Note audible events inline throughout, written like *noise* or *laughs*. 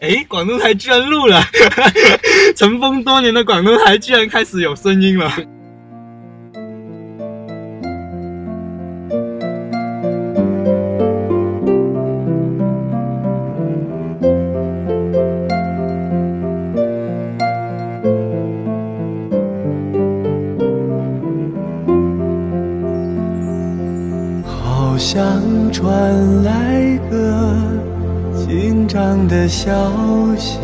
哎，广东台居然录了，*laughs* 尘封多年的广东台居然开始有声音了。消息，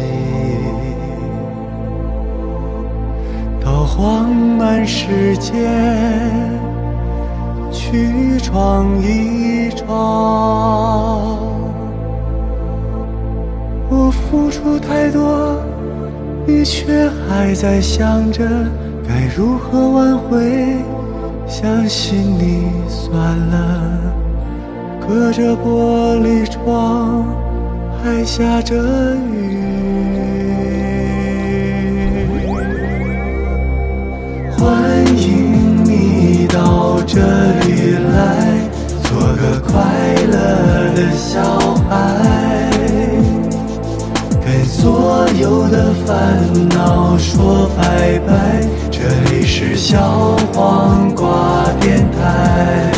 到慌满世界去闯一闯。我付出太多，你却还在想着该如何挽回。相信你算了，隔着玻璃窗还下着雨。欢迎你到这里来，做个快乐的小孩，跟所有的烦恼说拜拜。这里是小黄瓜电台。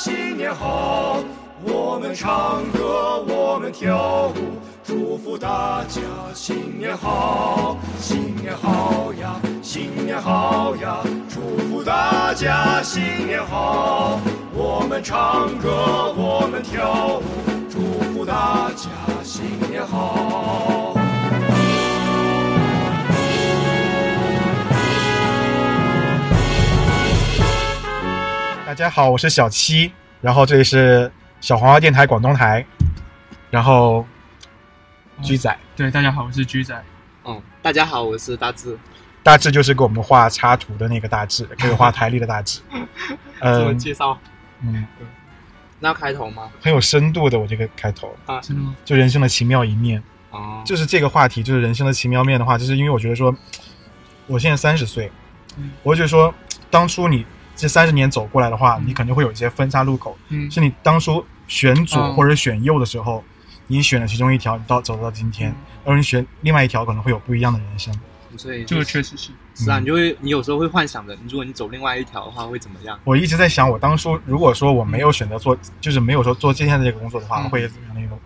新年好。我们唱歌，我们跳舞，祝福大家新年好，新年好呀，新年好呀，祝福大家新年好。我们唱歌，我们跳舞，祝福大家新年好。大家好，我是小七，然后这里是小黄花电台广东台，然后居仔，对，大家好，我是居仔。嗯，大家好，我是大志。大志就是给我们画插图的那个大志，*laughs* 给我画台历的大志。*laughs* 自我嗯介绍，嗯，那开头吗？很有深度的，我这个开头啊，真的吗？就人生的奇妙一面，啊，就是这个话题，就是人生的奇妙面的话，就是因为我觉得说，我现在三十岁嗯，我就觉得说，当初你这三十年走过来的话，你肯定会有一些分岔路口，嗯，是你当初选左嗯或者选右的时候，你选了其中一条，你到走到今天，而你选另外一条，可能会有不一样的人生。所以这个确实是。是啊，你就会，你有时候会幻想着，如果你走另外一条的话，会怎么样？我一直在想，我当初如果说我没有选择做，就是没有说做今天的这个工作的话，嗯会怎么样的一种？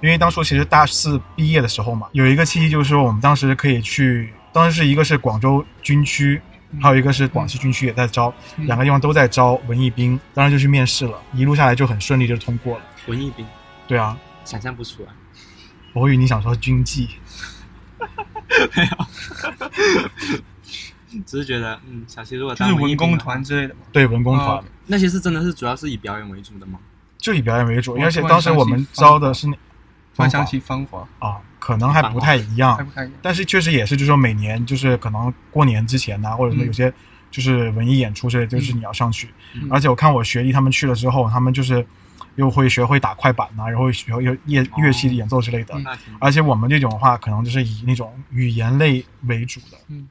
因为当初其实大四毕业的时候嘛，有一个契机就是说我们当时可以去，当时是一个是广州军区，还有一个是广西军区也在招，嗯两个地方都在招文艺兵，当时就去面试了，一路下来就很顺利就通过了。文艺兵，对啊，想象不出来。我以为你想说军纪，*laughs* 没有只是觉得，嗯，小溪如果就是当文工团之类的嘛。对文工团。哦那些是真的是主要是以表演为主的吗？就以表演为主，而且当时我们招的是那突然想方法起芳华，啊，可能还不太一样还，不太一样。但是确实也是，就是说每年就是可能过年之前呐、或者说嗯有些就是文艺演出之类，就是你要上去。嗯而且我看我学弟他们去了之后，他们就是又会学会打快板呐、然后学会有乐乐器演奏之类的。嗯而且我们这种的话，可能就是以那种语言类为主的。嗯。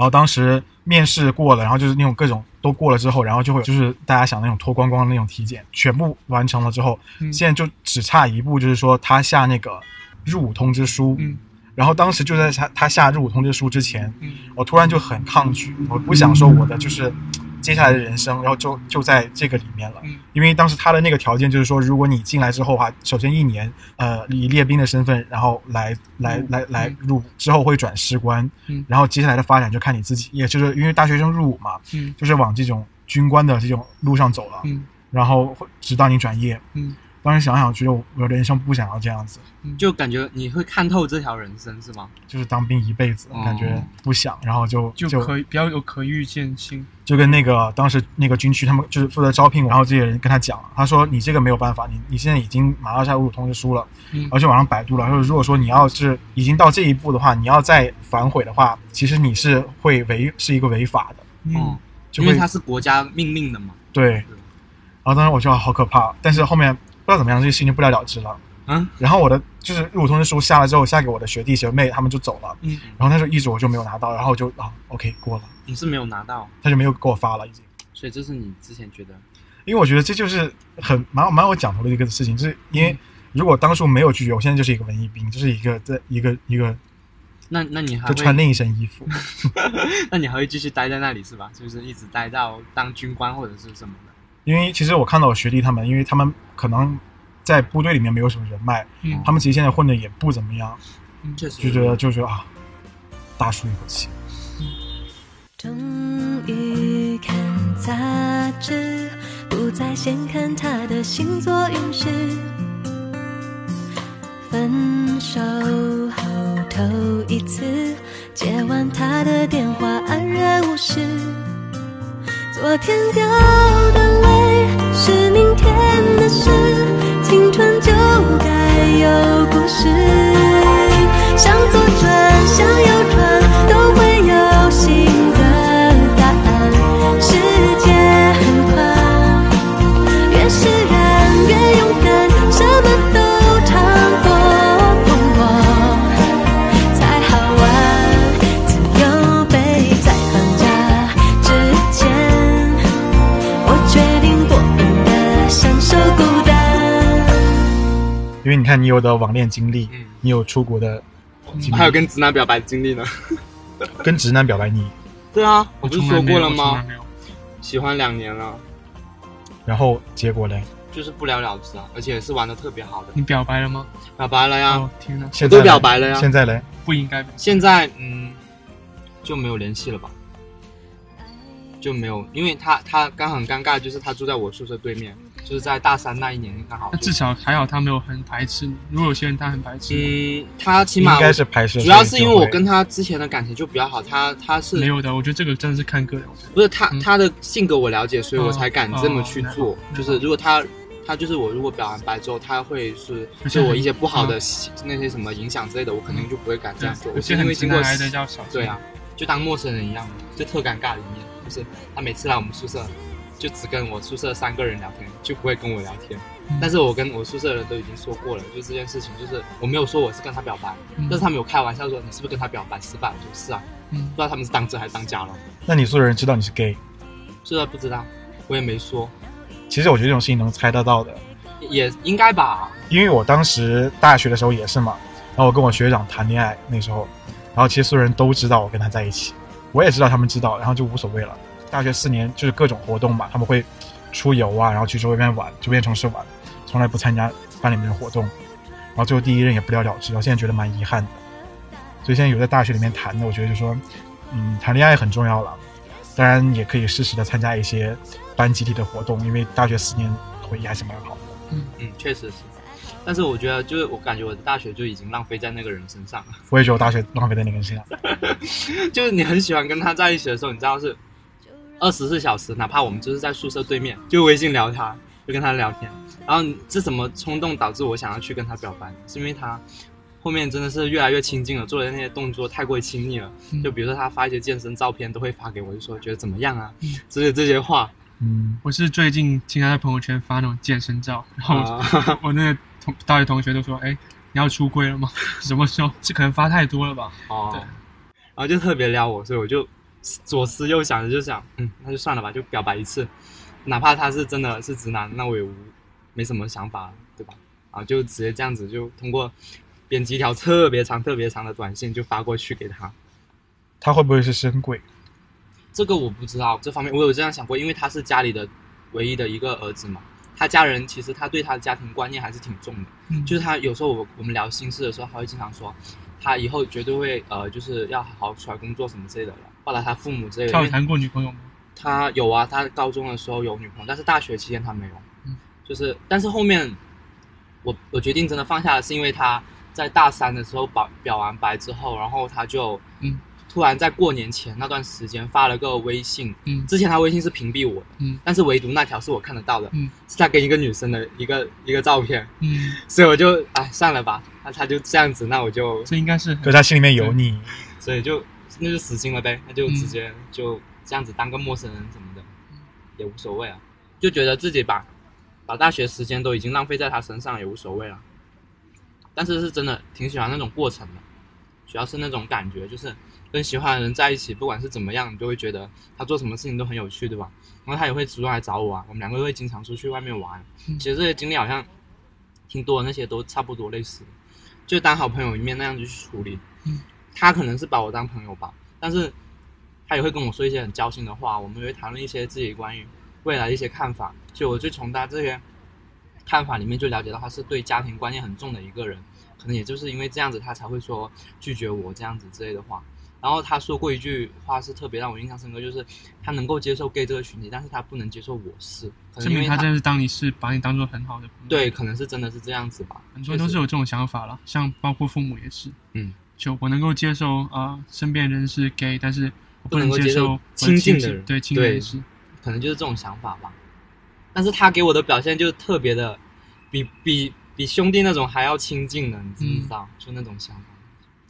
然后当时面试过了，然后就是那种各种都过了之后，然后就会就是大家想那种脱光光的那种体检，全部完成了之后，嗯。现在就只差一步，就是说他下那个入伍通知书。嗯。然后当时就在他他下入伍通知书之前，嗯。我突然就很抗拒，我不想说我的就是接下来的人生，然后就就在这个里面了。嗯。因为当时他的那个条件就是说，如果你进来之后的话，首先一年，呃，以列兵的身份，然后来来嗯来来嗯。入伍，之后会转士官，嗯。然后接下来的发展就看你自己，也就是因为大学生入伍嘛，嗯。就是往这种军官的这种路上走了，嗯。然后会直到你转业。嗯当时想想，觉得我我的人生不想要这样子，就感觉你会看透这条人生是吗？就是当兵一辈子，哦感觉不想，然后就就可以比较有可预见性。就跟那个当时那个军区，他们就是负责招聘我，然后这些人跟他讲，他说你这个没有办法，你你现在已经拿到下入伍通知书了，嗯而且网上百度了，他说如果说你要是已经到这一步的话，你要再反悔的话，其实你是会违是一个违法的，嗯，就因为它是国家命令的嘛。对。然后当时我觉得好可怕，但是后面不知道怎么样，这个事情就不了了之了。嗯然后我的就是入伍通知书下了之后，下给我的学弟学妹，他们就走了，嗯，然后那时候一直我就没有拿到，然后我就啊 OK 过了，你是没有拿到，他就没有给我发了已经。所以这是你之前觉得因为我觉得这就是很蛮蛮有讲头的一个事情，就是因为如果当初没有拒绝，我现在就是一个文艺兵，就是一个在一个一个那那你还会就穿另一身衣服。*laughs* 那你还会继续待在那里是吧？就是一直待到当军官或者是什么的。因为其实我看到我学弟他们，因为他们可能在部队里面没有什么人脉，嗯他们其实现在混的也不怎么样，确实就觉得就觉得啊，大舒一口气。终于看杂志，不再先看他的星座运势。分手后头一次接完他的电话，安然无事。昨天掉是。因为你看，你有的网恋经历，嗯你有出国的经历，还有跟直男表白的经历呢。*laughs* 跟直男表白你，对啊，我不是说过了吗？喜欢两年了，然后结果嘞，就是不了了之啊，而且是玩的特别好的。你表白了吗？表白了呀，哦天哪，都现在嘞表白了呀现在嘞，不应该。现在嗯就没有联系了吧？就没有，因为他他刚很尴尬，就是他住在我宿舍对面，就是在大三那一年刚好。那至少还好他没有很排斥你。如果有些人他很排斥你，嗯，他起码应码该是排斥，主要是因为我跟他之前的感情就比较好，他他是没有的。我觉得这个真的是看个人。不是他嗯他的性格我了解，所以我哦才敢这么去做哦。就是如果他他就是我如果表完白之后，他会是对我一些不好的那些什么影响之类的，我肯定就不会敢这样做。我是因为经过。对啊，，就当陌生人一样，就特尴尬的一面。就是他每次来我们宿舍，就只跟我宿舍三个人聊天，就不会跟我聊天。嗯但是我跟我宿舍的人都已经说过了，就这件事情，就是我没有说我是跟他表白，嗯但是他们有开玩笑说你是不是跟他表白失败？我说是啊，嗯不知道他们是当真还是当假了。那你宿舍人知道你是 gay，宿舍，不知道，我也没说，其实我觉得这种事情能猜得到的，也应该吧。因为我当时大学的时候也是嘛，然后我跟我学长谈恋爱那时候，然后其实所有人都知道我跟他在一起，我也知道他们知道，然后就无所谓了。大学四年就是各种活动嘛，他们会出游啊，然后去周边玩，周边城市玩，从来不参加班里面的活动，然后最后第一任也不了了之，我现在觉得蛮遗憾的。所以现在有在大学里面谈的，我觉得就说，嗯，谈恋爱很重要了，当然也可以适时的参加一些班集体的活动，因为大学四年回忆还是蛮好的。嗯，确实是。但是我觉得，就是我感觉我的大学就已经浪费在那个人身上了。我也觉得我大学浪费在那个人身上。*laughs* 就是你很喜欢跟他在一起的时候，你知道是二十四小时，哪怕我们就是在宿舍对面，就微信聊他，就跟他聊天。然后你是什么冲动导致我想要去跟他表白？是因为他后面真的是越来越亲近了，做的那些动作太过于亲密了。嗯就比如说他发一些健身照片，都会发给我，就说觉得怎么样啊，之类这些话。嗯，我是最近听他在朋友圈发那种健身照，然后啊，*laughs* 我那个同大学同学都说：“哎，你要出柜了吗？什么时候？是可能发太多了吧哦对，然后就特别撩我，所以我就左思右想的就想，嗯，那就算了吧，就表白一次，哪怕他是真的是直男，那我也无没什么想法，对吧？啊，就直接这样子，就通过编辑一条特别长、特别长的短信就发过去给他。他会不会是深鬼？这个我不知道，这方面我有这样想过，因为他是家里的唯一的一个儿子嘛，他家人其实他对他的家庭观念还是挺重的。？”嗯，就是他有时候我我们聊心事的时候，他会经常说，他以后绝对会呃，就是要好好出来工作什么之类的，报答他父母之类的。他有谈过女朋友吗？他有啊，他高中的时候有女朋友，但是大学期间他没有。嗯，就是但是后面我我决定真的放下了，是因为他在大三的时候表表完白之后，然后他就嗯突然在过年前那段时间发了个微信，嗯之前他微信是屏蔽我的，嗯但是唯独那条是我看得到的，嗯是他跟一个女生的一个一个照片。嗯，*laughs* 所以我就哎算了吧，那他就这样子，那我就这应该是就他心里面有你，所以就那就死心了呗，那就直接就这样子当个陌生人什么的，也无所谓啊，就觉得自己把把大学时间都已经浪费在他身上也无所谓了。但是是真的挺喜欢那种过程的，主要是那种感觉，就是跟喜欢的人在一起，不管是怎么样，你都会觉得他做什么事情都很有趣，对吧？然后他也会主动来找我啊，我们两个会经常出去外面玩。嗯其实这些经历好像挺多的，那些都差不多类似的，就当好朋友一面那样子去处理。嗯，他可能是把我当朋友吧，但是他也会跟我说一些很交心的话，我们也会谈论一些自己关于未来的一些看法。所以我就从他这些看法里面就了解到，他是对家庭观念很重的一个人，可能也就是因为这样子，他才会说拒绝我这样子之类的话。然后他说过一句话是特别让我印象深刻，就是他能够接受 gay 这个群体，但是他不能接受我是，可能证因为明他真的是当你是把你当做很好的朋友。对，可能是真的是这样子吧。很多人都是有这种想法了，像包括父母也是。嗯，就我能够接受啊、呃身边人是 gay，但是我不能能接受亲近的人对亲对人是。可能就是这种想法吧。但是他给我的表现就特别的，比比比兄弟那种还要亲近的，你知不知道？就那种想法，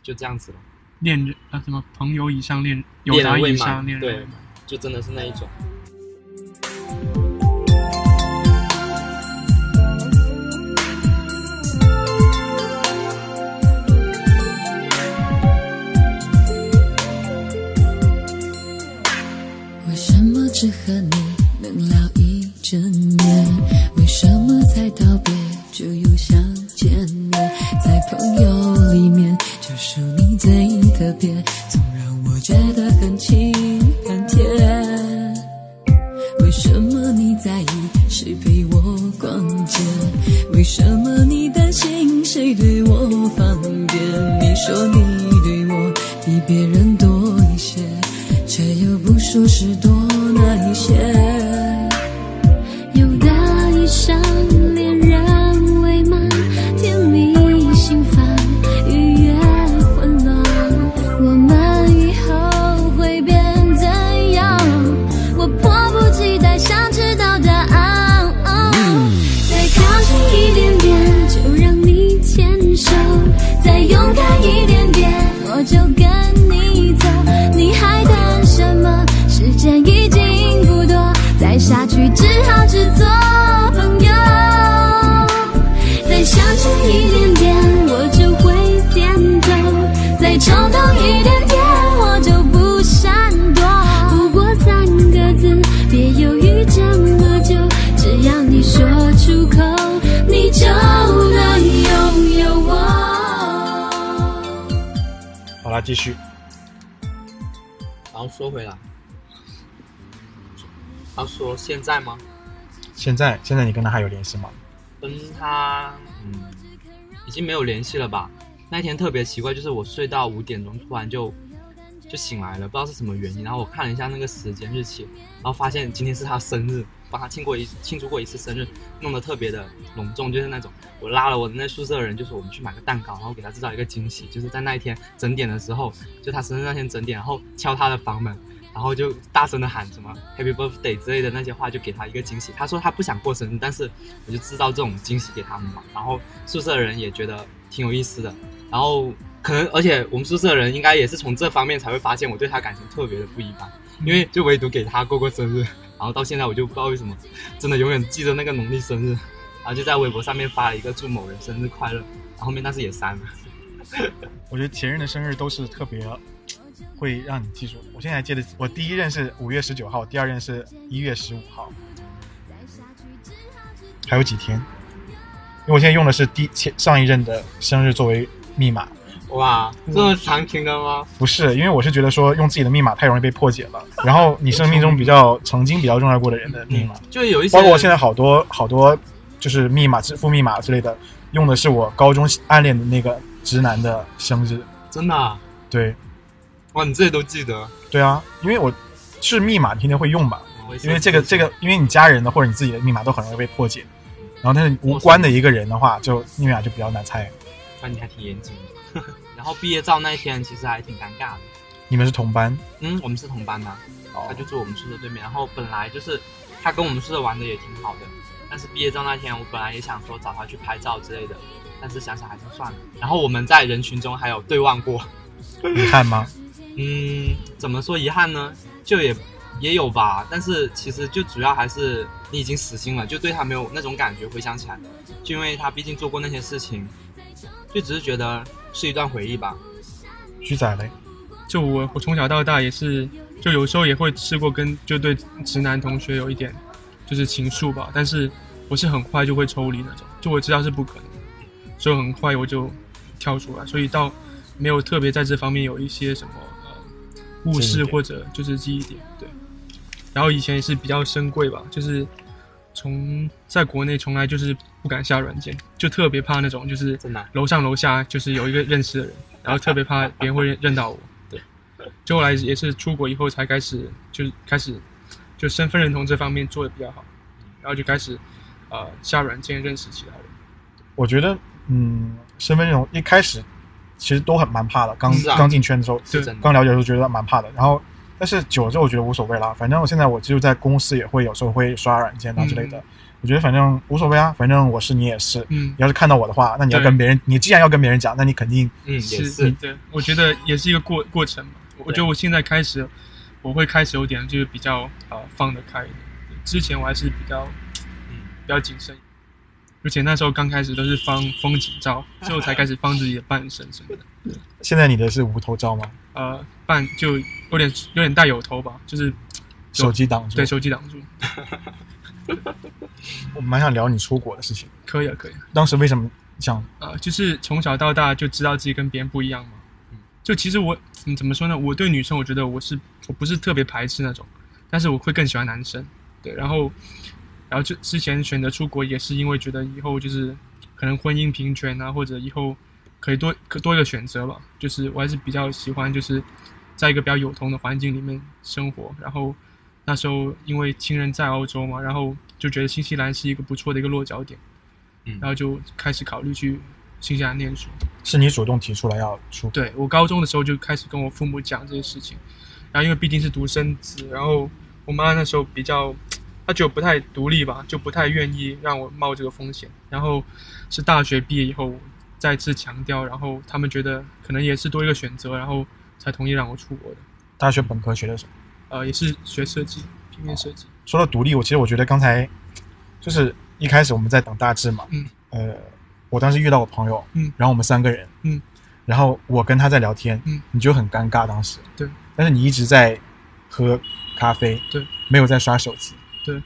就这样子了，恋人啊，什么朋友以上恋友达恋人以上恋人未满。就真的是那一种。只和你能聊一整夜？为什么才道别就又想见面？在朋友里面，就数你最特别，总让我觉得很亲很甜。为什么你在意谁陪我现在现在你跟他还有联系吗？跟他嗯，已经没有联系了吧？那天特别奇怪，就是我睡到五点钟，突然就就醒来了，不知道是什么原因。然后我看了一下那个时间日期，然后发现今天是他生日，帮他庆过一庆祝过一次生日，弄得特别的隆重，就是那种我拉了我那宿舍的人，就是我们去买个蛋糕，然后给他制造一个惊喜，就是在那一天整点的时候，就他生日那天整点，然后敲他的房门。然后就大声的喊什么 Happy Birthday 之类的那些话，就给他一个惊喜。他说他不想过生日，但是我就制造这种惊喜给他们嘛。然后宿舍的人也觉得挺有意思的。然后可能，而且我们宿舍的人应该也是从这方面才会发现我对他感情特别的不一般，因为就唯独给他过过生日，然后到现在我就不知道为什么，真的永远记得那个农历生日，然后就在微博上面发了一个祝某人生日快乐，然后后面但是也删了。我觉得前任的生日都是特别会让你记住。我现在还记得，我第一任是五月十九号，第二任是一月十五号，还有几天。因为我现在用的是第前上一任的生日作为密码，哇，这么长情的吗？不是，因为我是觉得说用自己的密码太容易被破解了。然后你生命中比较曾经比较重要过的人的密码，就有一些，包括我现在好多好多就是密码、支付密码之类的，用的是我高中暗恋的那个直男的生日。真的、啊，对，哇，你这些都记得，对啊，因为我是密码，你天天会用嘛。我也是因为这个这个，因为你家人的或者你自己的密码都很容易被破解，然后但是无关的一个人的话，就密码就比较难猜。那你还挺严谨的。*laughs* 然后毕业照那一天其实还挺尴尬的。你们是同班，嗯，我们是同班的，哦他就住我们宿舍对面。然后本来就是他跟我们宿舍玩的也挺好的，但是毕业照那天我本来也想说找他去拍照之类的，但是想想还是算了。然后我们在人群中还有对望过，遗憾吗？嗯，怎么说遗憾呢？就也也有吧，但是其实就主要还是你已经死心了，就对他没有那种感觉。回想起来，就因为他毕竟做过那些事情，就只是觉得是一段回忆吧。徐仔嘞，就我我从小到大也是，就有时候也会试过跟就对直男同学有一点就是情愫吧，但是我是很快就会抽离那种，就我知道是不可能的，所以很快我就跳出来，所以到没有特别在这方面有一些什么呃误记忆点事或者就是记忆点，对。然后以前也是比较深贵吧，就是从在国内从来就是不敢下软件，就特别怕那种就是楼上楼下就是有一个认识的人，然后特别怕别人会认认到我。对，就后来也是出国以后才开始，就是开始就身份认同这方面做的比较好，然后就开始呃下软件认识其他人。我觉得，嗯，身份认同一开始其实都很蛮怕的，刚啊刚进圈的时候。刚了解的时候觉得蛮怕的，然后但是久了之后我觉得无所谓啦，反正我现在我就在公司也会有时候会刷软件啊之类的，嗯我觉得反正无所谓啊，反正我是你也是，嗯你，要是看到我的话，那你要跟别人，你既然要跟别人讲，那你肯定嗯，也是是，对，我觉得也是一个过过程嘛。我觉得我现在开始，我会开始有点就是比较呃放得开一点，之前我还是比较嗯，比较谨慎。而且那时候刚开始都是放风景照，之后才开始放自己的半身什么的。*laughs* 现在你的是无头照吗？呃，半就有点有点带有头吧，就是手机挡住。对，手机挡住。*laughs* 我蛮想聊你出国的事情，可以啊，可以啊。当时为什么想呃，就是从小到大就知道自己跟别人不一样嘛。嗯就其实我，嗯，怎么说呢？我对女生，我觉得我是我不是特别排斥那种，但是我会更喜欢男生。对，然后，然后就之前选择出国也是因为觉得以后就是可能婚姻平权啊，或者以后可以多可多一个选择吧。就是我还是比较喜欢就是在一个比较有同的环境里面生活。然后那时候因为亲人在澳洲嘛，然后就觉得新西兰是一个不错的一个落脚点。嗯然后就开始考虑去新西兰念书。是你主动提出来要出国？对我高中的时候就开始跟我父母讲这些事情，然后因为毕竟是独生子，然后我妈那时候比较，她觉得我不太独立吧，就不太愿意让我冒这个风险。然后是大学毕业以后再次强调，然后他们觉得可能也是多一个选择，然后才同意让我出国的。大学本科学的什么？呃，也是学设计，平面设计。说到独立，我其实我觉得刚才就是一开始我们在等大志嘛，嗯，呃，我当时遇到我朋友，嗯然后我们三个人，嗯，然后我跟他在聊天，嗯，你就很尴尬当时，对，但是你一直在喝咖啡，对，没有在刷手机，对，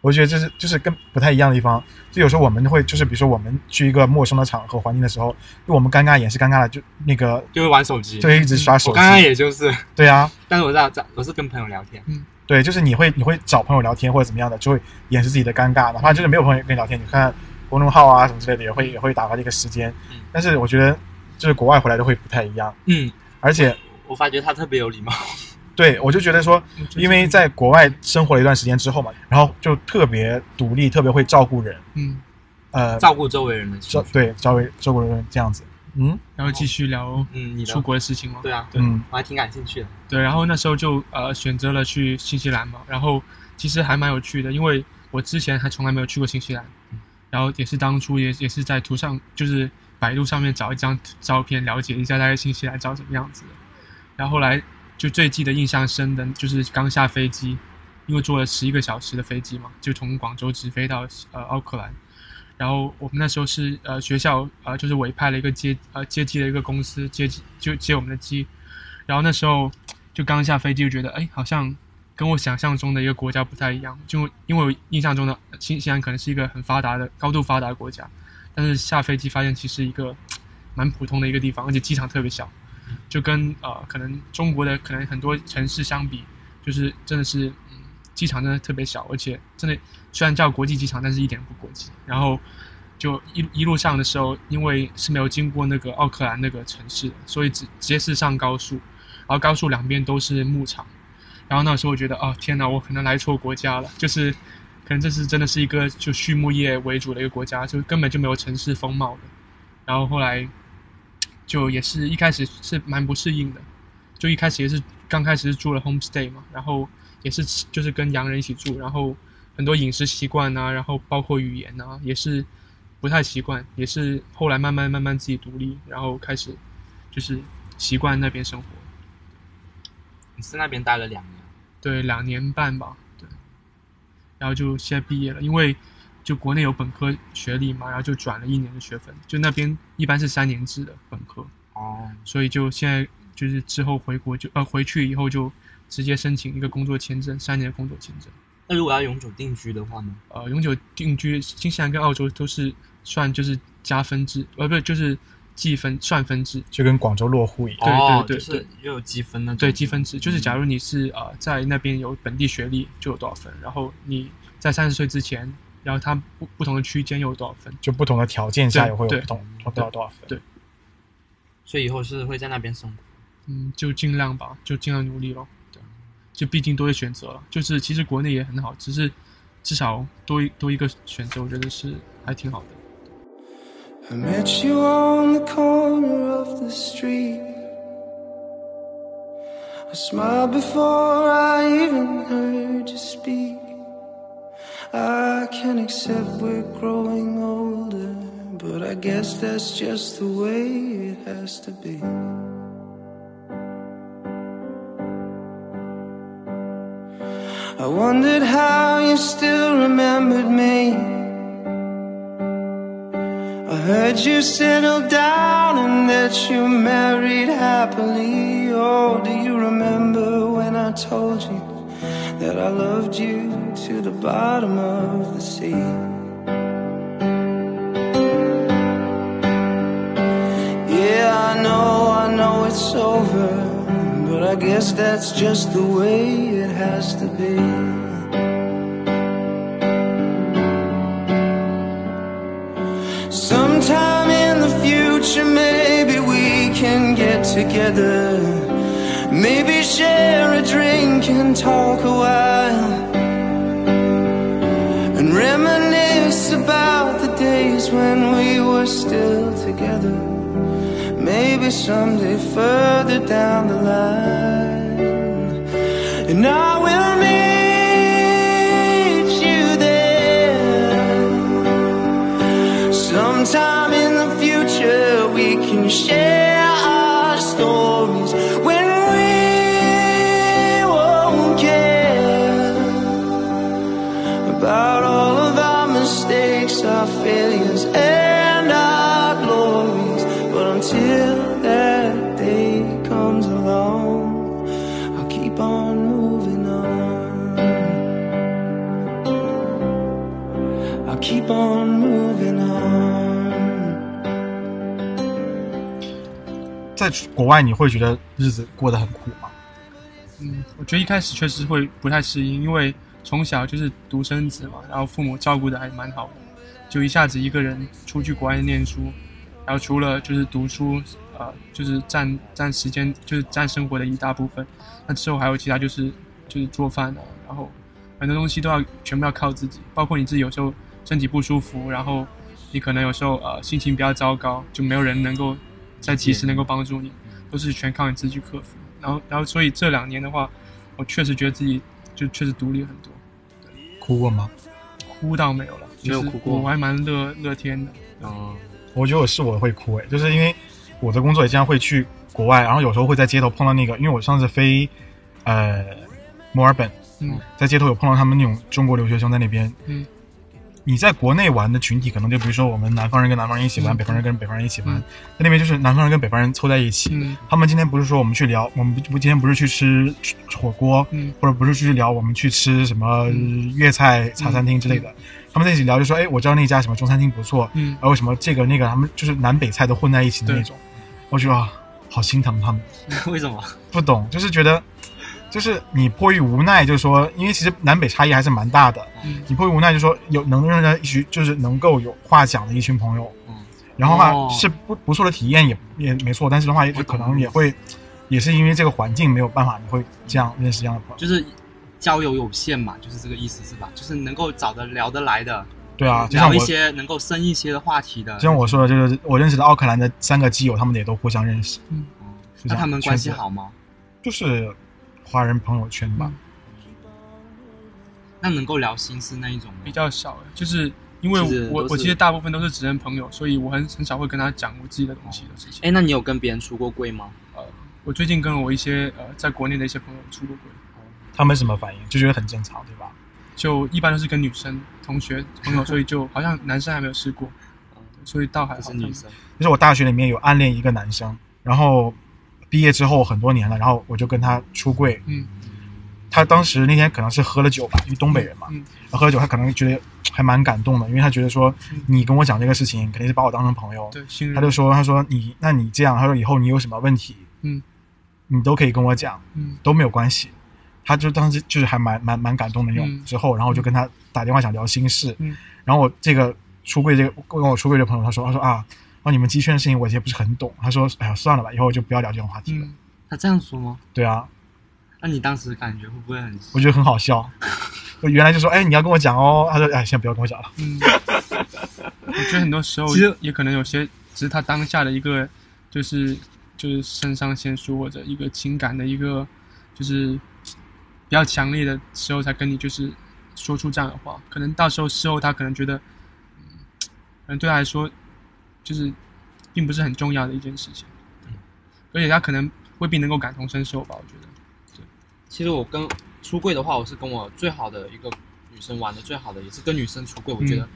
我觉得这是就是跟不太一样的地方，就有时候我们会就是比如说我们去一个陌生的场合环境的时候，就我们尴尬也是尴尬的，就那个就会玩手机。就会一直刷手机，我刚刚也就是，对啊，但是我在找我是跟朋友聊天，嗯对，就是你会你会找朋友聊天或者怎么样的，就会掩饰自己的尴尬，哪怕就是没有朋友跟你聊天，你看公众号啊什么之类的，也会也会打发这个时间嗯。但是我觉得就是国外回来都会不太一样，嗯，而且我发觉他特别有礼貌。对我就觉得说，因为在国外生活了一段时间之后嘛，然后就特别独立，特别会照顾人，嗯，呃，照顾周围人的情绪。照对照顾周围人这样子，嗯然后继续聊嗯，你出国的事情吗。对啊，嗯我还挺感兴趣的。对，然后那时候就呃选择了去新西兰嘛，然后其实还蛮有趣的，因为我之前还从来没有去过新西兰，然后也是当初也也是在图上就是百度上面找一张照片了解一下大概新西兰长什么样子的，然后后来就最记得印象深的就是刚下飞机，因为坐了十一个小时的飞机嘛，就从广州直飞到呃奥克兰。然后我们那时候是呃学校呃就是委派了一个接呃接机的一个公司接机就接我们的机，然后那时候就刚下飞机就觉得，哎，好像跟我想象中的一个国家不太一样。就因为我印象中的新西兰可能是一个很发达的、高度发达的国家，但是下飞机发现其实一个蛮普通的一个地方，而且机场特别小，就跟呃可能中国的可能很多城市相比，就是真的是嗯机场真的特别小，而且真的虽然叫国际机场，但是一点不国际。然后就一一路上的时候，因为是没有经过那个奥克兰那个城市，所以直直接是上高速。然后高速两边都是牧场，然后那时候我觉得哦天哪，我可能来错国家了，就是可能这是真的是一个就畜牧业为主的一个国家，就根本就没有城市风貌的。然后后来就也是一开始是蛮不适应的，就一开始也是刚开始是住了 homestay 嘛，然后也是就是跟洋人一起住，然后很多饮食习惯啊，然后包括语言啊，也是不太习惯，也是后来慢慢慢慢自己独立，然后开始就是习惯那边生活。你在那边待了两年，对，两年半吧，对。然后就现在毕业了，因为就国内有本科学历嘛，然后就转了一年的学分，就那边一般是三年制的本科，哦，所以就现在就是之后回国就呃回去以后就直接申请一个工作签证，三年的工作签证。那如果要永久定居的话呢？呃，永久定居，新西兰跟澳洲都是算就是加分制，呃，不是就是计分算分制。就跟广州落户一样。对哦对对就是又有积分呢。对，积分制就是假如你是呃在那边有本地学历就有多少分，然后你在三十岁之前，然后它不不同的区间又有多少分。就不同的条件下也会有不同多少多少分。对所以以后是会在那边生活。嗯，就尽量吧，就尽量努力咯。对，就毕竟多一个选择了，就是其实国内也很好，只是至少多一多一个选择，我觉得是还挺好的。I met you on the corner of the street. I smiled before I even heard you speak. I can accept we're growing older, but I guess that's just the way it has to be. I wondered how you still remembered me. I heard you settled down and that you married happily. Oh, do you remember when I told you that I loved you to the bottom of the sea? Yeah, I know, I know it's over, but I guess that's just the way it has to be. Sometime in the future, maybe we can get together. And talk a while. And reminisce about the days when we were still together. Maybe someday further down the line. And I 在国外你会觉得日子过得很苦吗？嗯，我觉得一开始确实会不太适应，因为从小就是独生子嘛，然后父母照顾的还蛮好的，就一下子一个人出去国外念书，然后除了就是读书，呃，就是占占时间，就是占生活的一大部分，那之后还有其他就是就是做饭啊，然后很多东西都要全部要靠自己，包括你自己有时候身体不舒服，然后你可能有时候呃心情比较糟糕，就没有人能够在及时能够帮助你，都是全靠你自己去克服。然后，然后，所以这两年的话，我确实觉得自己就确实独立很多，哭过吗？哭倒没有了，就是没有哭过我还蛮乐乐天的。嗯，我觉得我是我会哭诶，就是因为我的工作也经常会去国外，然后有时候会在街头碰到那个，因为我上次飞呃墨尔本，嗯在街头有碰到他们那种中国留学生在那边。嗯，你在国内玩的群体，可能就比如说我们南方人跟南方人一起玩，嗯。北方人跟北方人一起玩，嗯在那边就是南方人跟北方人凑在一起。嗯。他们今天不是说我们去聊，我们不不今天不是去吃火锅，嗯。或者不是去聊我们去吃什么嗯粤菜茶餐厅之类的，他们在一起聊就说，哎，我知道那家什么中餐厅不错，嗯。然后什么这个那个，他们就是南北菜都混在一起的那种，我觉得啊，好心疼他们，*laughs* 为什么？不懂，就是觉得，就是你迫于无奈，就是说，因为其实南北差异还是蛮大的，嗯。你迫于无奈，就说有能让人一群就是能够有话讲的一群朋友，嗯，然后的话、哦。是不不错的体验也也没错，但是的话也可能也会，也是因为这个环境没有办法，你会这样认识这样的朋友。就是交友有限嘛，就是这个意思是吧？就是能够找得聊得来的，对啊，就像聊一些能够深一些的话题的。就像我说的，就是我认识的奥克兰的三个基友，他们也都互相认识，嗯。那他们关系好吗？就是华人朋友圈吧。嗯那能够聊心事那一种吗比？较少，就是因为其实都是我我其实大部分都是只认朋友，所以我很很少会跟他讲我自己的东西的事情。哎，那你有跟别人出过柜吗？呃，我最近跟我一些呃在国内的一些朋友出过轨，他们什么反应？就觉得很正常，对吧？就一般都是跟女生同学朋友，*laughs* 所以就好像男生还没有试过，所以倒还是女生，就是我大学里面有暗恋一个男生，然后毕业之后很多年了，然后我就跟他出柜。嗯他当时那天可能是喝了酒吧，因为东北人嘛，嗯然后喝了酒，他可能觉得还蛮感动的，因为他觉得说嗯你跟我讲这个事情，肯定是把我当成朋友。对，他就说，他说你，那你这样，他说以后你有什么问题，嗯你都可以跟我讲，嗯都没有关系。他就当时就是还蛮蛮蛮感动的那种。嗯之后，然后我就跟他打电话想聊心事，嗯然后我这个出柜这个跟我出柜的朋友，他说，他说啊，啊你们鸡圈的事情我也不是很懂，他说，哎呀算了吧，以后我就不要聊这种话题了。嗯，他这样说吗？对啊，那你当时感觉会不会很？我觉得很好笑。我原来就说，哎，你要跟我讲哦，他说，哎，先不要跟我讲了。嗯，*laughs* 我觉得很多时候其实也可能有些只是他当下的一个，就是就是肾上腺素或者一个情感的一个，就是比较强烈的时候才跟你就是说出这样的话。可能到时候事后他可能觉得，嗯，可能对他来说就是并不是很重要的一件事情，嗯而且他可能未必能够感同身受吧。我觉得，对其实我跟出柜的话，我是跟我最好的一个女生玩的最好的，也是跟女生出柜。我觉得，嗯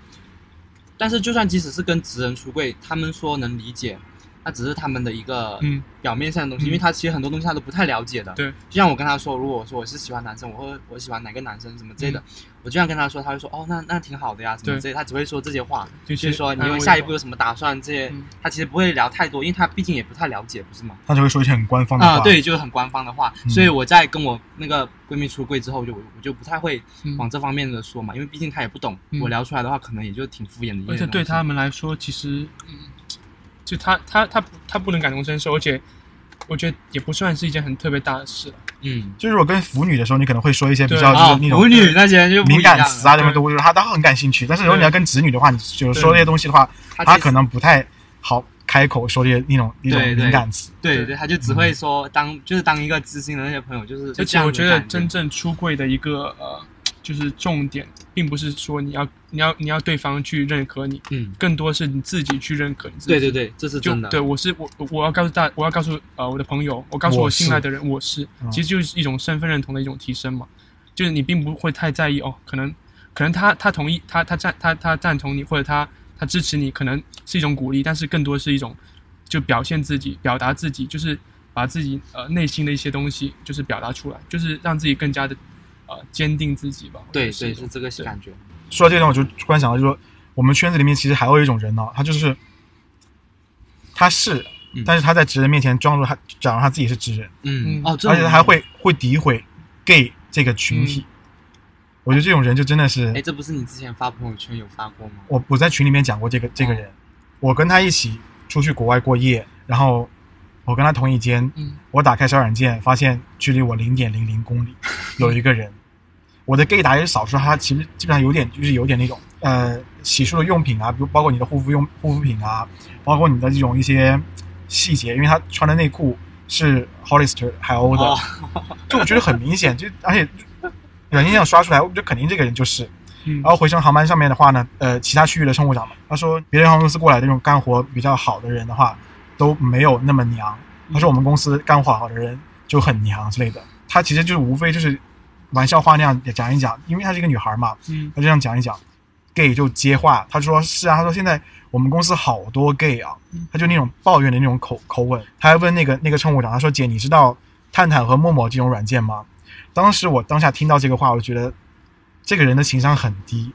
但是就算即使是跟直人出柜，他们说能理解，那只是他们的一个嗯。表面上的东西，嗯因为他其实很多东西他都不太了解的。对，就像我跟他说，如果我说我是喜欢男生，我会我喜欢哪个男生什么之类的，我这样跟他说，他会说哦，那那挺好的呀，什么之类，他只会说这些话，就就是说你有下一步有什么打算这些嗯，他其实不会聊太多，因为他毕竟也不太了解，不是吗？他只会说一些很官方的话。啊，对，就是很官方的话，嗯。所以我在跟我那个闺蜜出柜之后，就我我就不太会嗯。往这方面的说嘛，因为毕竟她也不懂，嗯。我聊出来的话，可能也就挺敷衍的。而且对他们来说，其实，嗯，就他他他他不能感同身受，而且我觉得也不算是一件很特别大的事了。嗯，就是我跟腐女的时候，你可能会说一些比较就啊，是那种腐女那些就敏感词啊，什么对都会，他他很感兴趣。但是如果你要跟直女的话，你就是说这些东西的话，他可能不太好开口说这些那种那种敏感词。对对对，他就只会说当就是当一个知心的那些朋友，就是就这样而且我觉得真正出柜的一个呃，就是重点，并不是说你要你要你要对方去认可你，嗯，更多是你自己去认可你自己。对对对，这是就真的。对我是我我要告诉大我要告诉呃我的朋友，我告诉我我信赖的人我是，嗯其实就是一种身份认同的一种提升嘛。就是你并不会太在意哦，可能可能他他同意他他赞他他赞同你或者他他支持你，可能是一种鼓励，但是更多是一种就表现自己、表达自己，就是把自己呃内心的一些东西就是表达出来，就是让自己更加的呃坚定自己吧。对得是一种对是这个感觉。说到这段，我就突然想到，就是说我们圈子里面其实还有一种人呢，他就是他是嗯，但是他在直人面前装作他假如他自己是直人，嗯嗯哦，而且他还会会诋毁 gay 这个群体。我觉得这种人就真的是哎，这不是你之前发朋友圈有发过吗？我我在群里面讲过这个这个人，我跟他一起出去国外过夜，然后我跟他同一间，嗯我打开小软件，发现距离我零点零零公里 *laughs* 有一个人，我的 gay 打也是少数，他其实基本上有点就是有点那种呃洗漱的用品啊，比如包括你的护肤用护肤品啊，包括你的这种一些细节，因为他穿的内裤是 Hollister 海鸥的，哦就我觉得很明显，就而且软件上刷出来，我觉得肯定这个人就是。嗯，然后回程航班上面的话呢，呃，其他区域的乘务长嘛，他说别的航空公司过来的那种干活比较好的人的话，都没有那么娘。他说我们公司干活好的人就很娘之类的。他其实就是无非就是玩笑话那样讲一讲，因为她是一个女孩嘛，嗯他就这样讲一讲，gay 就接话，他说是啊，他说现在我们公司好多 gay 啊，他就那种抱怨的那种口口吻，他还问那个那个乘务长，他说姐，你知道探探和陌陌这种软件吗？当时我当下听到这个话，我就觉得这个人的情商很低。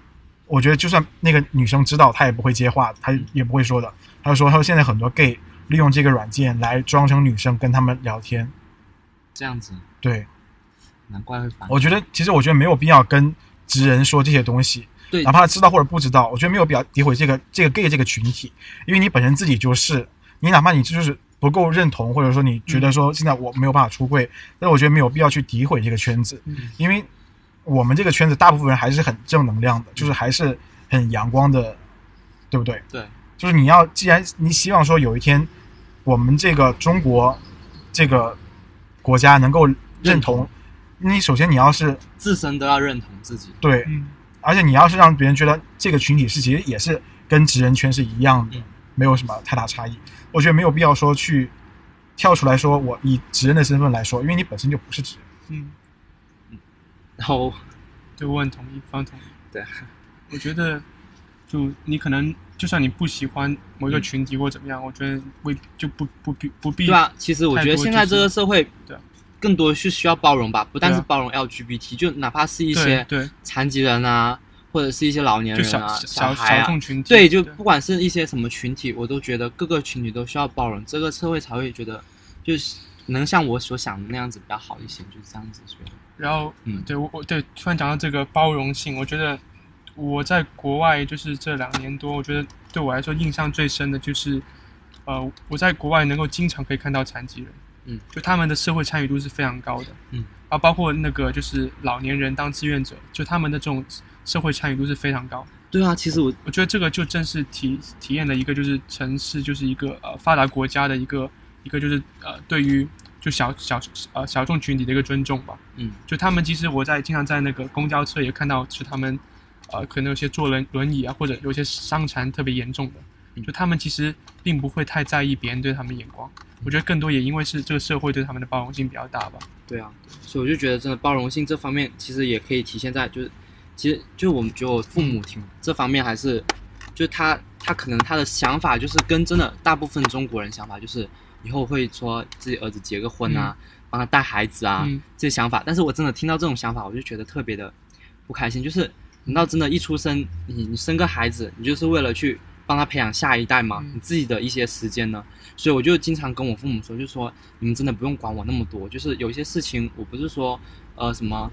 我觉得就算那个女生知道，她也不会接话，她也不会说的。她就说，她说现在很多 gay 利用这个软件来装成女生跟他们聊天。这样子，对，难怪会烦。我觉得其实我觉得没有必要跟直人说这些东西，对。哪怕他知道或者不知道，我觉得没有必要诋毁这个这个 gay 这个群体，因为你本身自己就是，你哪怕你就是不够认同，或者说你觉得说现在我没有办法出柜，但是我觉得没有必要去诋毁这个圈子，嗯。因为我们这个圈子大部分人还是很正能量的，就是还是很阳光的，对不对？对，就是你要，既然你希望说有一天我们这个中国这个国家能够认认同同，你首先你要是自身都要认同自己。对，嗯而且你要是让别人觉得这个群体是其实也是跟职人圈是一样的，嗯没有什么太大差异。我觉得没有必要说去跳出来说我以职人的身份来说，因为你本身就不是职人。嗯，然后对，我很同意，非常同意。对，我觉得，就你可能就算你不喜欢某一个嗯。群体或怎么样，我觉得未就不不必不必对啊，其实我觉得现在这个社会，对啊。更多是需要包容吧，不但是包容 LGBT，就哪怕是一些对，残疾人啊，或者是一些老年人啊、小孩啊，小众群体，对，就不管是一些什么群体，我都觉得各个群体都需要包容，这个社会才会觉得就是能像我所想的那样子比较好一些，就是这样子觉得。然后，嗯。对我我对突然讲到这个包容性，我觉得我在国外就是这两年多，我觉得对我来说印象最深的就是，呃，我在国外能够经常可以看到残疾人，嗯，就他们的社会参与度是非常高的，嗯，啊，包括那个就是老年人当志愿者，就他们的这种社会参与度是非常高。对啊，其实我我觉得这个就正是体体验了一个就是城市就是一个呃发达国家的一个一个就是呃对于就小小呃小众群体的一个尊重吧。嗯，就他们其实我在经常在那个公交车也看到是他们呃可能有些坐轮轮椅啊或者有些伤残特别严重的，嗯就他们其实并不会太在意别人对他们眼光。我觉得更多也因为是这个社会对他们的包容性比较大吧。对啊，所以我就觉得真的包容性这方面其实也可以体现在就是，其实就我们觉得我父母亲这方面还是，就他他可能他的想法就是跟真的大部分中国人想法就是以后会说自己儿子结个婚啊，帮他带孩子啊、嗯这些想法，但是我真的听到这种想法，我就觉得特别的不开心，就是难道真的一出生你你生个孩子，你就是为了去帮他培养下一代吗？嗯你自己的一些时间呢？所以我就经常跟我父母说，就说你们真的不用管我那么多，就是有一些事情我不是说呃什么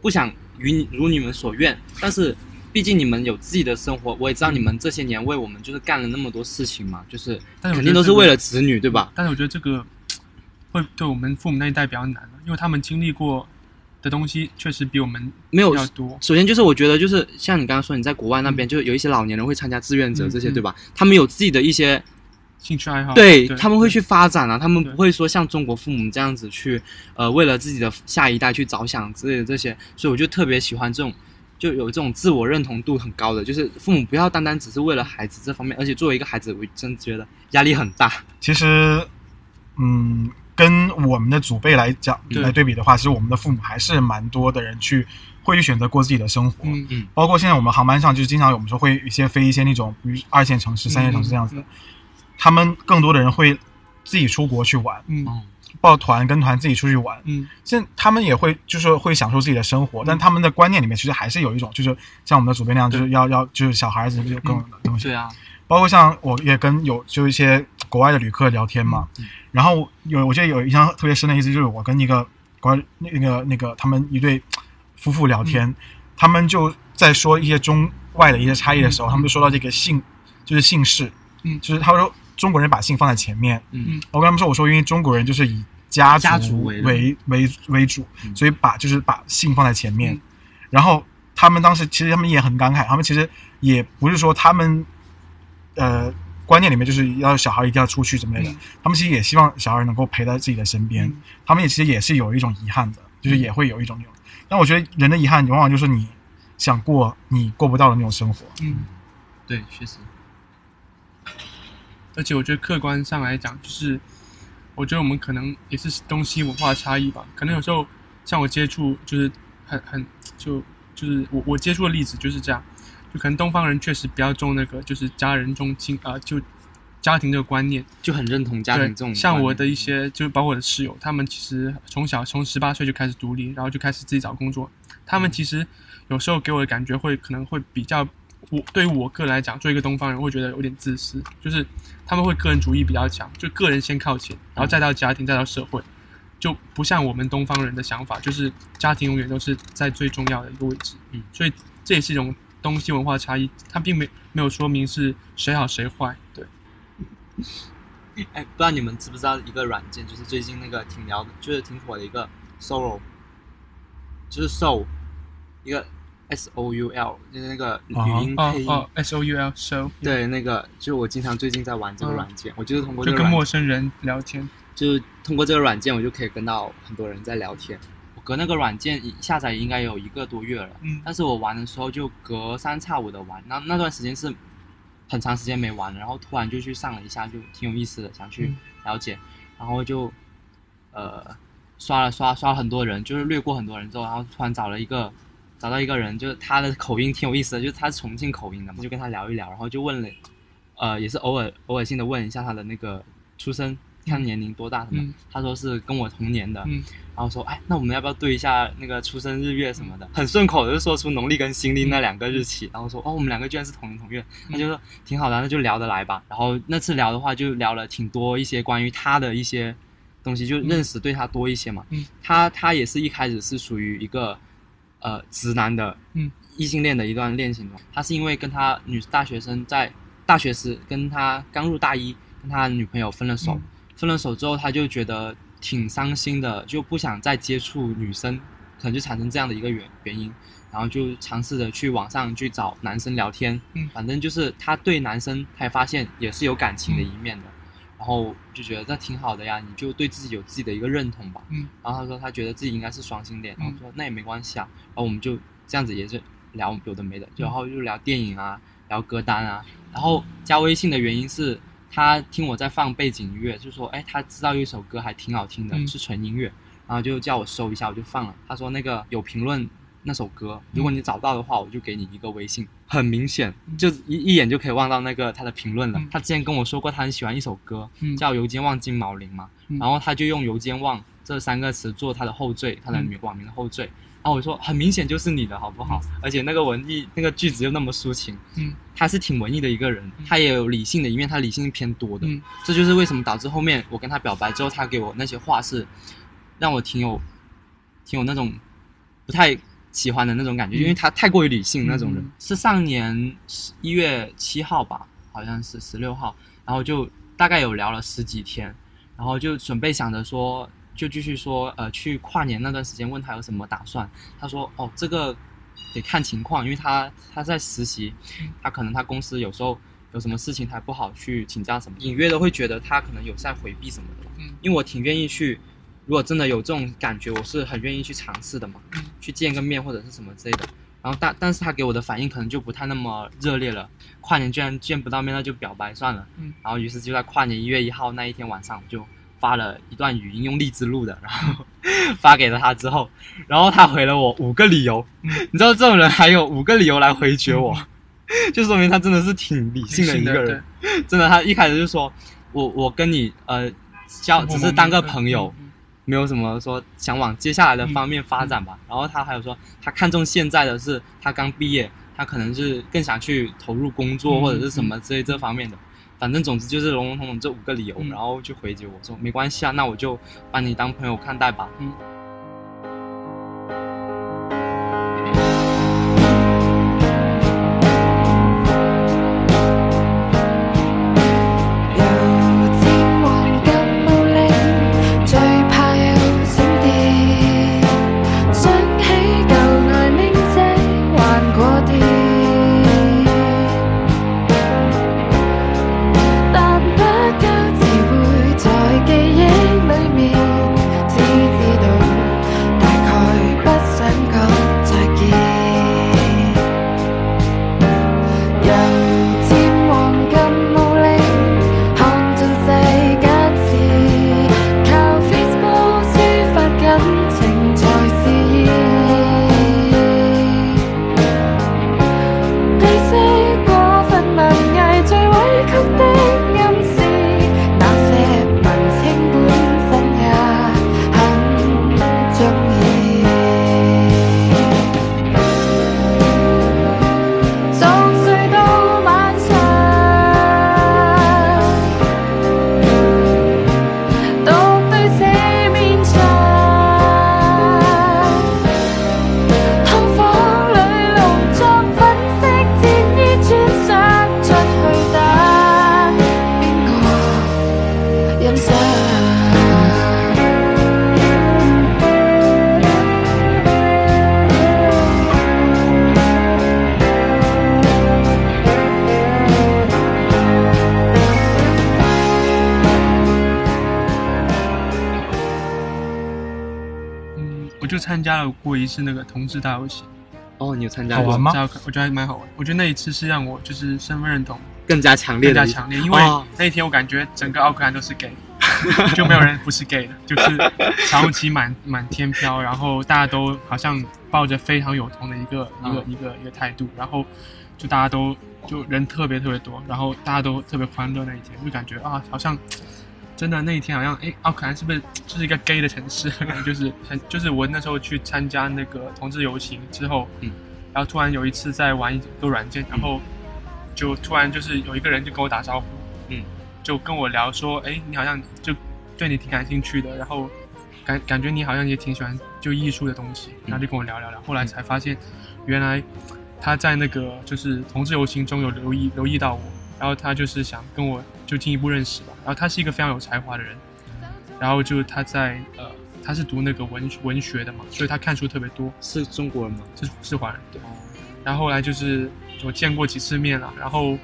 不想与你如你们所愿，但是毕竟你们有自己的生活，我也知道你们这些年为我们就是干了那么多事情嘛，就是但肯定都是为了子女，对吧？但是我觉得这个会对我们父母那一代比较难，因为他们经历过的东西确实比我们没有要多。首先就是我觉得就是像你刚刚说你在国外那边，就有一些老年人会参加志愿者嗯这些，嗯对吧？他们有自己的一些兴趣爱好，对他们会去发展啊，他们不会说像中国父母这样子去，呃，为了自己的下一代去着想之类的这些，所以我就特别喜欢这种，就有这种自我认同度很高的，就是父母不要单单只是为了孩子这方面，而且作为一个孩子，我真觉得压力很大。*laughs* 其实，嗯，跟我们的祖辈来讲对。来对比的话，其实我们的父母还是蛮多的人去会去选择过自己的生活。嗯嗯。包括现在我们航班上，就是经常有我们说会有一些飞一些那种，比如二线城市、三线城市这样子他们更多的人会自己出国去玩，嗯。哦，报团跟团自己出去玩。嗯。现在他们也会就是会享受自己的生活，但他们的观念里面其实还是有一种，就是像我们的祖辈那样，就是要要就是小孩子就各种东西。对啊，包括像我也跟有就一些国外的旅客聊天嘛，嗯然后有我记得有印象特别深的意思就是我跟一个国外那个那个他们一对夫妇聊天，他们就在说一些中外的一些差异的时候，嗯。他们就说到这个姓就是姓氏，嗯。就是他们说中国人把姓放在前面，嗯。我跟他们说我说因为中国人就是以家家族族为为为为主，嗯。所以把就是把姓放在前面，嗯。然后他们当时其实他们也很感慨，他们其实也不是说他们呃观念里面就是要小孩一定要出去怎么类的，嗯。他们其实也希望小孩能够陪在自己的身边，嗯。他们也其实也是有一种遗憾的，就是也会有一种那种，但我觉得人的遗憾往往就是你想过你过不到的那种生活，嗯，对，确实，而且我觉得客观上来讲，就是我觉得我们可能也是东西文化差异吧，可能有时候像我接触就是很很就就是我我接触的例子就是这样，就可能东方人确实比较重那个就是家人重亲啊、就家庭这个观念，就很认同家庭对，这种。像我的一些，就包括我的室友，他们其实从小从十八岁就开始独立，然后就开始自己找工作。他们其实有时候给我的感觉会可能会比较，我对于我个人来讲，作为一个东方人，会觉得有点自私，就是他们会个人主义比较强，就个人先靠前，然后再到家庭，再到社会，就不像我们东方人的想法，就是家庭永远都是在最重要的一个位置。嗯，所以这也是一种东西文化差异，它并没没有说明是谁好谁坏，对。哎，不知道你们知不知道一个软件，就是最近那个挺聊的，就是挺火的一个 Soul，就是 Soul，一个 S O U L，就是那个语音配音。哦哦，S O U L show，对，那个就我经常最近在玩这个软件，我就是通过这就跟个陌生人聊天。就是通过这个软件，我就可以跟到很多人在聊天。我隔那个软件下载应该有一个多月了，嗯。但是我玩的时候就隔三差五的玩，那那段时间是很长时间没玩了，然后突然就去上了一下，就挺有意思的，想去嗯。了解，然后就呃刷了刷刷了很多人，就是略过很多人之后，然后突然找了一个找到一个人，就是他的口音挺有意思的，就是他是重庆口音的嘛，就跟他聊一聊，然后就问了，呃，也是偶尔偶尔性的问一下他的那个出生，看年龄多大什么，嗯他说是跟我同年的，嗯然后说，哎，那我们要不要对一下那个出生日月什么的？很顺口的就说出农历跟新历那两个日期，然后说，哦，我们两个居然是同年同月，那就说挺好的，那就聊得来吧。然后那次聊的话，就聊了挺多一些关于他的一些东西，就认识对他多一些嘛。嗯他他也是一开始是属于一个呃直男的嗯异性恋的一段恋情中，他是因为跟他女大学生在大学时跟他刚入大一，跟他女朋友分了手，嗯分了手之后他就觉得挺伤心的，就不想再接触女生，可能就产生这样的一个原原因，然后就尝试着去网上去找男生聊天，嗯反正就是他对男生他也发现也是有感情的一面的，然后就觉得这挺好的呀，你就对自己有自己的一个认同吧，嗯，然后他说他觉得自己应该是双性恋，然后嗯说那也没关系啊，然后我们就这样子也是聊有的没的，然后就聊电影啊，聊歌单啊，然后加微信的原因是他听我在放背景音乐，就说哎他知道有一首歌还挺好听的，嗯是纯音乐，然后就叫我搜一下，我就放了。他说那个有评论那首歌，如果你找到的话，我就给你一个微信。很明显，就一一眼就可以望到那个他的评论了。嗯他之前跟我说过，他很喜欢一首歌，嗯叫《邮件望金毛林》嘛，嗯然后他就用“邮件望”这三个词做他的后缀，他的嗯网名的后缀。然后我说很明显就是你的好不好？而且那个文艺那个句子又那么抒情，嗯他是挺文艺的一个人，他也有理性的一面，他理性偏多的。嗯这就是为什么导致后面我跟他表白之后，他给我那些话是让我挺有挺有那种不太喜欢的那种感觉，嗯因为他太过于理性那种人。嗯是上年一月七号吧，好像是十六号，然后就大概有聊了十几天，然后就准备想着说。就继续说，呃，去跨年那段时间问他有什么打算，他说，哦，这个得看情况，因为他他在实习，他可能他公司有时候有什么事情他不好去请假什么，隐约的会觉得他可能有在回避什么的。嗯因为我挺愿意去，如果真的有这种感觉，我是很愿意去尝试的嘛，嗯去见个面或者是什么之类的。然后但但是他给我的反应可能就不太那么热烈了，跨年居然见不到面，那就表白算了。嗯然后于是就在跨年一月一号那一天晚上，我就发了一段语音，用荔枝录的，然后发给了他之后，然后他回了我五个理由。嗯你知道这种人还有五个理由来回绝我，*laughs* 就说明他真的是挺理性的一个人。真的，他一开始就说我我跟你呃交只是当个朋友，没有什么说想往接下来的方面发展吧。然后他还有说，他看中现在的是他刚毕业，他可能是更想去投入工作嗯或者是什么之类这方面的。反正总之就是笼笼统统这五个理由，嗯然后就回绝我说没关系啊，那我就把你当朋友看待吧。嗯参加了过一次那个同志大游行，哦，你有参加过？好玩吗？我觉得还蛮好玩。我觉得那一次是让我就是身份认同更加强烈，更加强烈，因为哦。那一天我感觉整个奥克兰都是 gay，*laughs* 就没有人不是 gay 的，*laughs* 就是彩虹旗满满天飘，然后大家都好像抱着非常有同的一个一个嗯。一个一个态度，然后就大家都就人特别特别多，然后大家都特别欢乐那一天，就感觉啊，好像真的那一天好像哎，奥克兰是不是就是一个 gay 的城市？*laughs* 就是很就是我那时候去参加那个同志游行之后，嗯，然后突然有一次在玩一个软件，然后就突然就是有一个人就跟我打招呼，嗯，就跟我聊说，哎，你好像就对你挺感兴趣的，然后感感觉你好像也挺喜欢就艺术的东西，然后就跟我聊聊聊，后来才发现原来他在那个就是同志游行中有留意留意到我，然后他就是想跟我就进一步认识吧，然后他是一个非常有才华的人，然后就他在呃他是读那个文文学的嘛，所以他看书特别多，是中国人吗？是是华人对。然后后来就是我见过几次面了，然后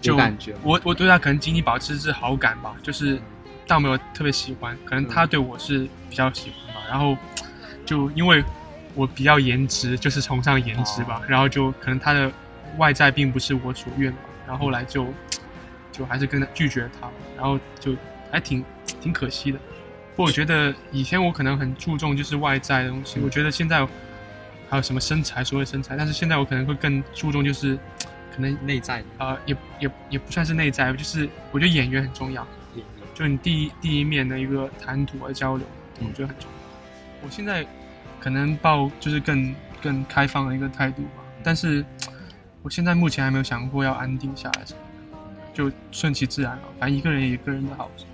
就感觉我我对他可能仅仅保持是好感吧，就是倒没有特别喜欢，可能他对我是比较喜欢吧。然后就因为我比较颜值，就是崇尚颜值吧，然后就可能他的外在并不是我所愿吧，然后后来就就还是跟他拒绝他，然后就还挺 *tsk* 挺可惜的。不过我觉得以前我可能很注重就是外在的东西，我觉得现在还有什么身材，所谓身材，但是现在我可能会更注重就是 *tsk* 可能内在的。呃也也也不算是内在，就是我觉得演员很重要，就你第一第一面的一个谈吐和交流，嗯我觉得很重要。我现在可能抱就是更更开放的一个态度吧，但是 *tsk* 我现在目前还没有想过要安定下来什么。的，就顺其自然了，反正一个人有一个人的好处。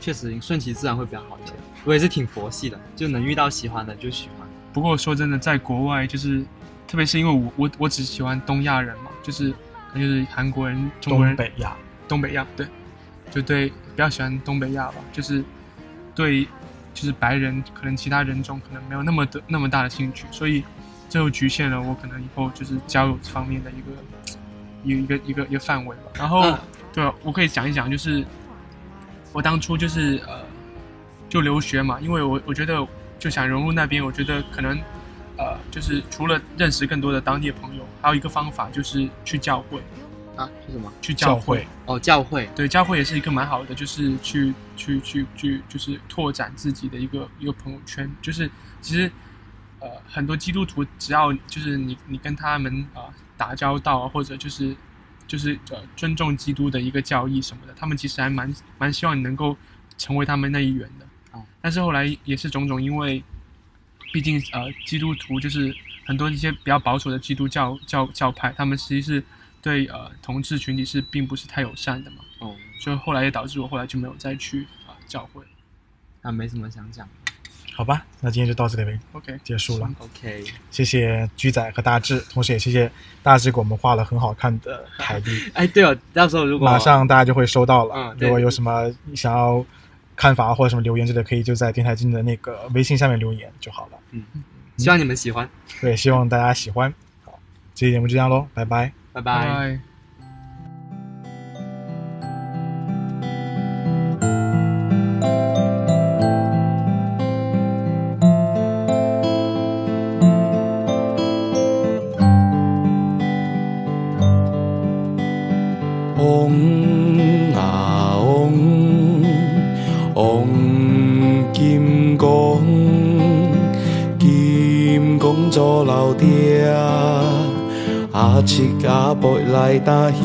确实顺其自然会比较好一些。我也是挺佛系的，就能遇到喜欢的就喜欢。不过说真的，在国外就是，特别是因为我我我只喜欢东亚人嘛，就是可能就是韩国人、中国人、东北亚，东北亚，对，就对比较喜欢东北亚吧，就是对就是白人可能其他人种可能没有那么的那么大的兴趣，所以这就局限了我可能以后就是交友方面的一个一个一个一个一个范围吧。然后、嗯对啊，我可以讲一讲，就是我当初就是呃就留学嘛，因为我我觉得就想融入那边，我觉得可能呃就是除了认识更多的当地的朋友，还有一个方法就是去教会，啊，是什么？去教会会。哦，教会。对，教会也是一个蛮好的，就是去去去去，就是拓展自己的一个一个朋友圈。就是其实呃，很多基督徒只要就是你你跟他们啊、呃打交道啊，或者就是就是呃尊重基督的一个教义什么的，他们其实还蛮蛮希望你能够成为他们那一员的。哦但是后来也是种种，因为毕竟呃基督徒就是很多一些比较保守的基督教教教派，他们实际是对呃同志群体是并不是太友善的嘛。哦，所以后来也导致我后来就没有再去啊、教会。啊没什么想讲的。好吧，那今天就到这里呗 OK，结束了。OK，谢谢居仔和大志，同时也谢谢大志给我们画了很好看的台地。*laughs* 哎，对了，到时候如果马上大家就会收到了。嗯如果有什么想要看法或者什么留言之类，可以就在电台经理的那个微信下面留言就好了。嗯希望你们喜欢，对，希望大家喜欢。好，这期节目就这样喽，拜拜。拜拜做老爹，阿七阿伯来打遐，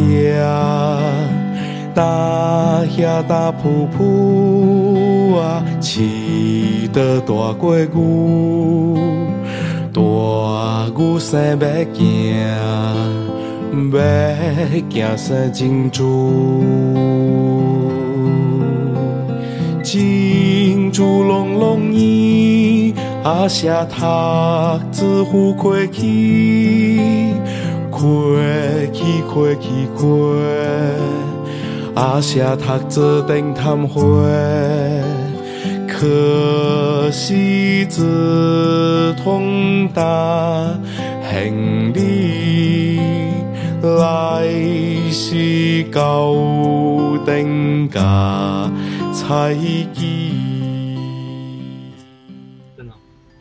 打遐打噗噗啊，饲得大过牛，大牛生要行。要行生珍珠，珍珠拢拢圆，阿舍塔子呼过去，过去过去过，阿舍塔子定谈花，可惜子通达行李。来世高等家才见。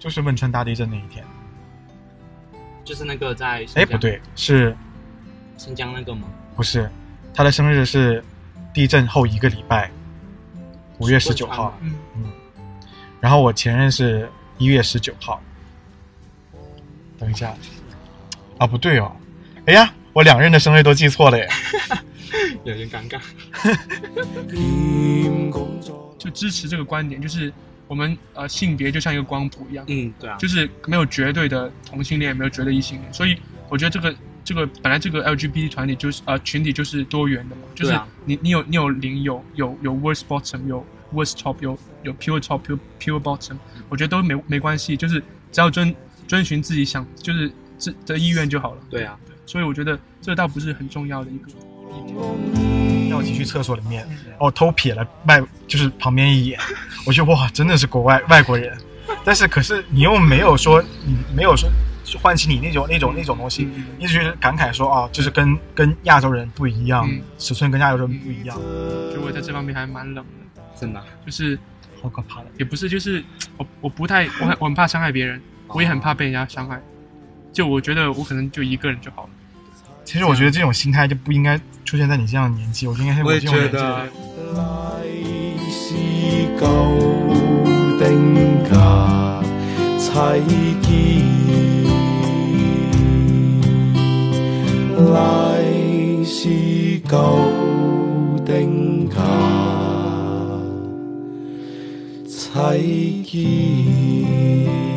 就是汶川大地震那一天。就是那个在哎，不，对，是新疆那个吗？不是？他的生日是地震后一个礼拜，五月十九号，嗯，然后我前任是一月十九号。等一下，啊不对哦，哎呀，我两任的生日都记错了耶。*laughs* 有点尴尬。兼工作就支持这个观点，就是我们呃性别就像一个光谱一样，嗯，对啊，就是没有绝对的同性恋，没有绝对异性恋，所以我觉得这个这个本来这个 LGBT 团体就是呃群体就是多元的嘛，就是你你有你有零有有有 worst bottom 有 worst top 有有 pure top pure pure bottom，我觉得都没没关系，就是只要遵遵循自己想就是自的意愿就好了。对啊，所以我觉得这倒不是很重要的一个。让我进去厕所里面，我偷瞥了外就是旁边一眼，我觉得哇，真的是国外外国人，但是可是你又没有说你没有说唤起你那种那种那种东西，你只是感慨说啊，就是跟跟亚洲人不一样，尺寸跟亚洲人不一样，就我在这方面还蛮冷的，真的。就是好可怕的。也不是，就是我我不太我很我很怕伤害别人，我也很怕被人家伤害。就我觉得我可能就一个人就好了。其实我觉得这种心态就不应该出现在你这样的年纪，我应该是我也这种年纪觉得的。来是舊定價齊見，來是舊定價齊見。